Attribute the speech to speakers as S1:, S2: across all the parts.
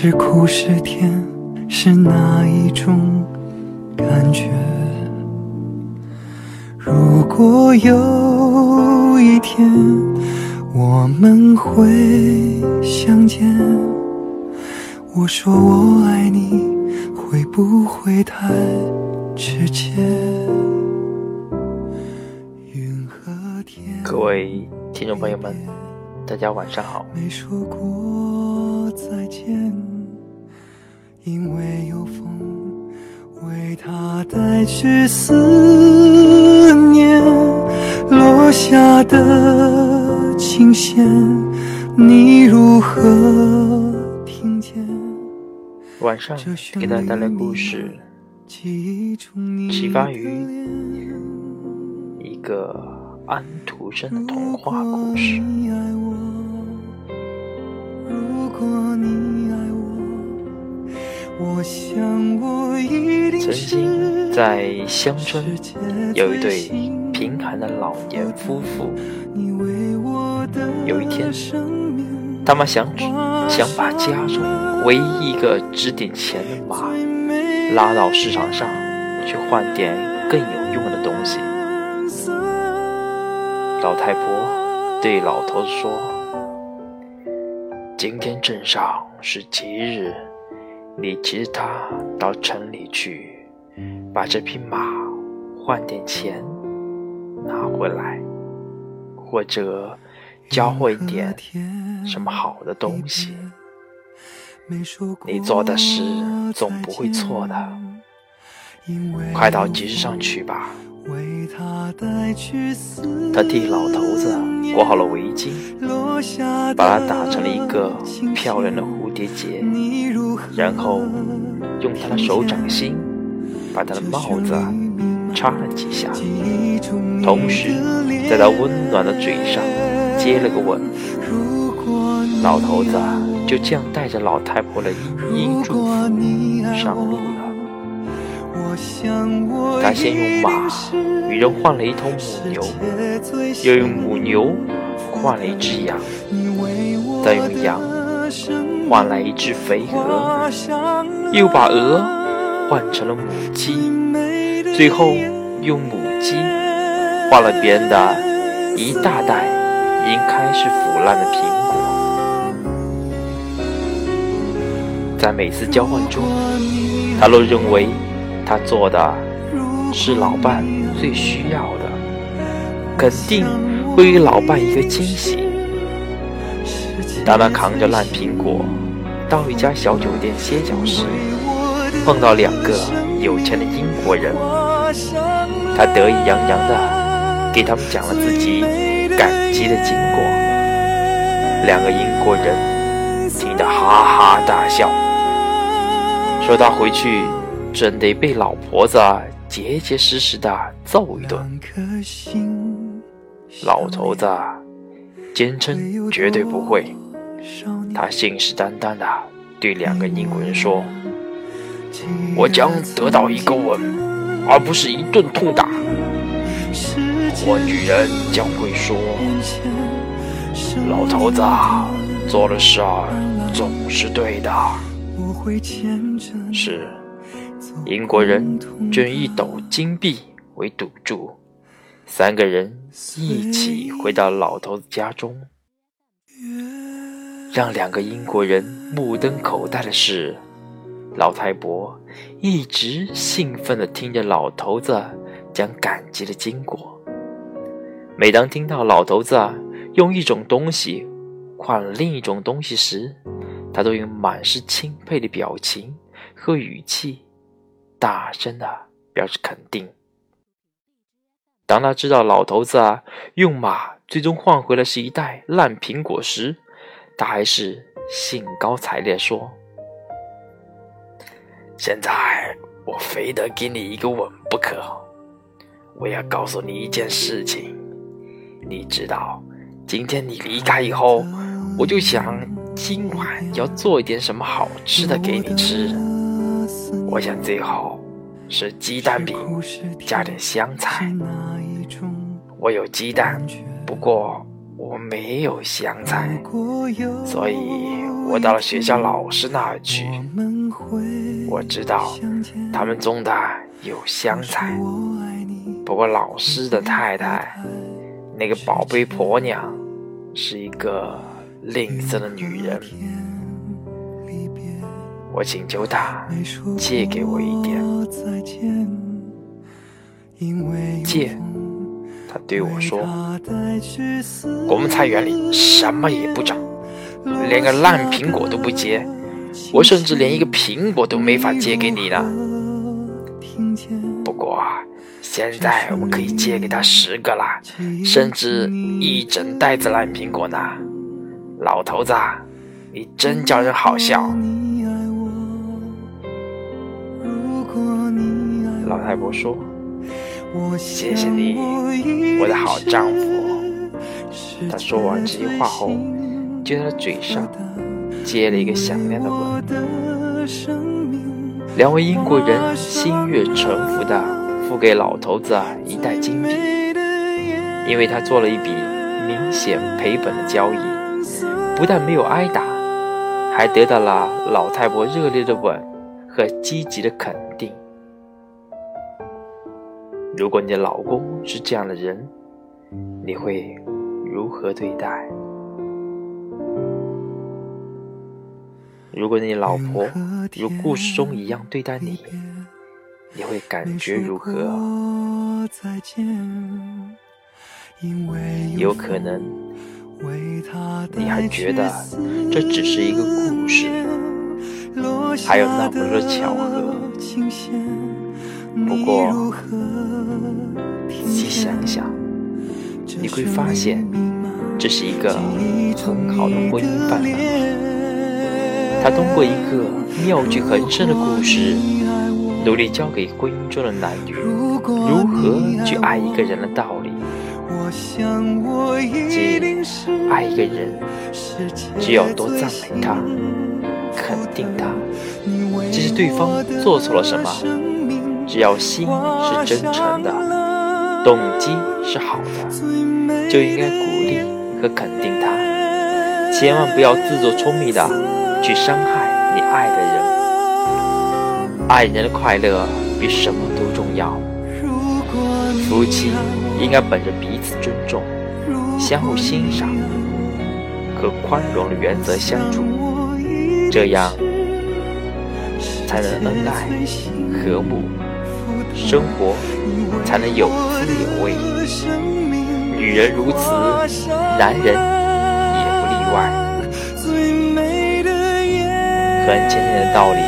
S1: 是苦是甜，是哪一种感觉？如果有一天我们会相见，我说我爱你，会不会太直接？云和天
S2: 各位听众朋友们，大家晚上好。
S1: 没说过再见，因为有风为他带去思念，落下的琴弦，你如何听见？
S2: 晚上给大家带来故事，启发于一个安徒生的童话故事曾
S1: 是
S2: 经在乡村有一对贫寒的老年夫妇，有一天他们想想把家中唯一一个值点钱的马拉到市场上去换点更有用的东西。老太婆对老头子说：“今天镇上是吉日，你骑着它到城里去，把这匹马换点钱拿回来，或者教会点什么好的东西。你做的事总不会错的，快到集市上去吧。”他替老头子裹好了围巾，把它打成了一个漂亮的蝴蝶结，然后用他的手掌心把他的帽子插了几下，同时在他温暖的嘴上接了个吻。老头子就这样带着老太婆的依依祝福上路了。他先用马与人换了一头母牛，又用母牛换了一只羊，再用羊换来一只肥鹅，又把鹅换成了母鸡，最后用母鸡换了别人的一大袋已经开始腐烂的苹果。在每次交换中，他都认为他做的是老伴最需要的，肯定会给老伴一个惊喜。当他扛着烂苹果到一家小酒店歇脚时，碰到两个有钱的英国人，他得意洋洋地给他们讲了自己感激的经过。两个英国人听得哈哈大笑，说他回去准得被老婆子结结实实的揍一顿。老头子坚称绝对不会，他信誓旦旦的对两个英国人说：“我将得到一个吻，而不是一顿痛打。我女人将会说，老头子做的事儿总是对的。”是，英国人就用一斗金币为赌注，三个人一起回到老头子家中。让两个英国人目瞪口呆的是，老太婆一直兴奋地听着老头子讲感激的经过。每当听到老头子用一种东西换另一种东西时，他都用满是钦佩的表情和语气，大声的表示肯定。当他知道老头子啊用马最终换回了是一袋烂苹果时，他还是兴高采烈说：“现在我非得给你一个吻不可。我要告诉你一件事情，你知道，今天你离开以后，我就想今晚要做一点什么好吃的给你吃。我想最后是鸡蛋饼，加点香菜。我有鸡蛋，不过我没有香菜，所以我到了学校老师那儿去。我知道他们种的有香菜，不过老师的太太，那个宝贝婆娘，是一个吝啬的女人。我请求他借给我一点，借。他对我说：“我们菜园里什么也不长，连个烂苹果都不结，我甚至连一个苹果都没法借给你呢。不过现在我可以借给他十个啦，甚至一整袋子烂苹果呢。老头子，你真叫人好笑。”老太婆说：“谢谢你，我的好丈夫。”他说完这句话后，就在嘴上接了一个响亮的吻。两位英国人心悦诚服地付给老头子一袋金币，因为他做了一笔明显赔本的交易，不但没有挨打，还得到了老太婆热烈的吻和积极的肯定。如果你的老公是这样的人，你会如何对待？如果你老婆如故事中一样对待你，你会感觉如何？有可能你还觉得这只是一个故事，还有那么多巧合。不过，仔细想一想，你会发现这是一个很好的婚姻范本。他通过一个妙趣横生的故事，努力教给婚姻中的男女如何去爱一个人的道理。即爱一个人，只要多赞美他，肯定他，即使对方做错了什么。只要心是真诚的，动机是好的，就应该鼓励和肯定他。千万不要自作聪明的去伤害你爱的人。爱人的快乐比什么都重要。夫妻应该本着彼此尊重、相互欣赏和宽容的原则相处，这样才能恩爱和睦。生活才能有滋有味。女人如此，男人也不例外。很浅显的道理，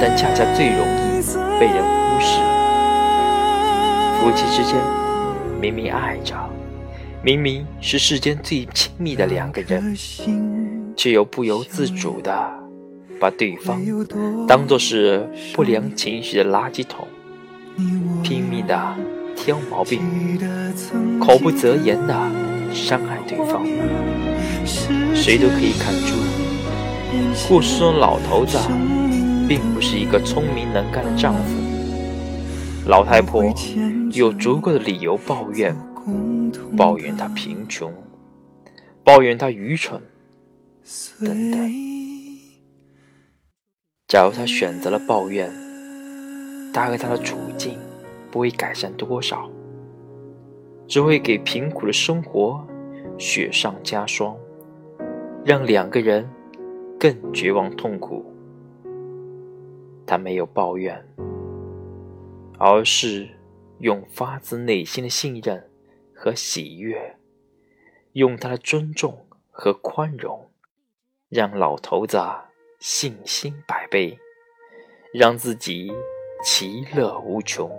S2: 但恰恰最容易被人忽视。夫妻之间明明爱着，明明是世间最亲密的两个人，却又不由自主的把对方当作是不良情绪的垃圾桶。拼命的挑毛病，口不择言的伤害对方，谁都可以看出，故事中老头子并不是一个聪明能干的丈夫。老太婆有足够的理由抱怨，抱怨他贫穷，抱怨他愚蠢，等等。假如他选择了抱怨，大概他的处境。不会改善多少，只会给贫苦的生活雪上加霜，让两个人更绝望痛苦。他没有抱怨，而是用发自内心的信任和喜悦，用他的尊重和宽容，让老头子信心百倍，让自己其乐无穷。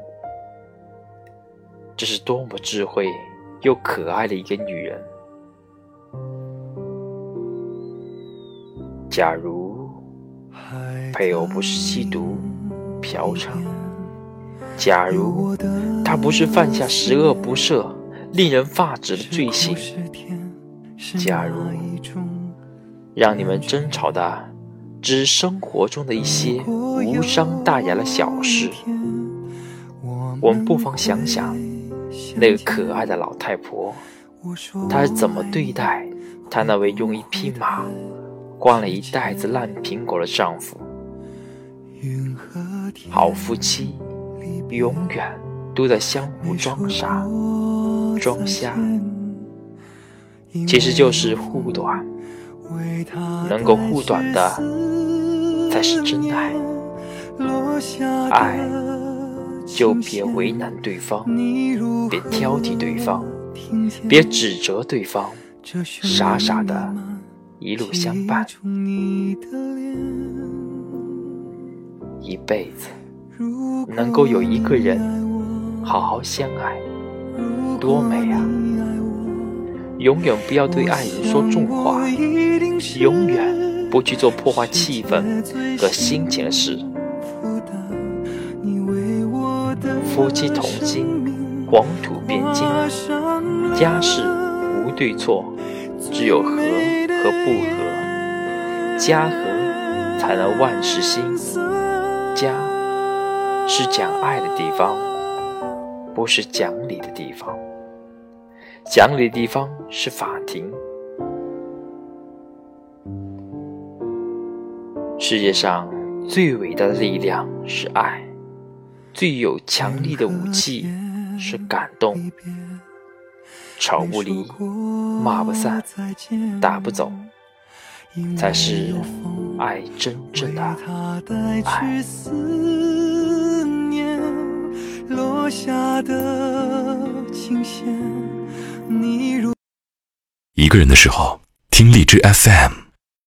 S2: 这是多么智慧又可爱的一个女人！假如配偶不是吸毒、嫖娼，假如他不是犯下十恶不赦、令人发指的罪行，假如让你们争吵的只是生活中的一些无伤大雅的小事。我们不妨想想那个可爱的老太婆，她是怎么对待她那位用一匹马灌了一袋子烂苹果的丈夫？好夫妻永远都在相互装傻、装瞎，其实就是护短。能够护短的才是真爱。爱就别为难对方，别挑剔对方，别指责对方，傻傻的一路相伴，一辈子能够有一个人好好相爱，多美啊！永远不要对爱人说重话，永远不去做破坏气氛和心情的事。夫妻同心，黄土变金。家事无对错，只有和和不和。家和才能万事兴。家是讲爱的地方，不是讲理的地方。讲理的地方是法庭。世界上最伟大的力量是爱，最有强力的武器是感动。吵不离，骂不散，打不走，才是爱真正的爱。
S3: 落下的琴弦，你如一个人的时候，听荔枝 FM。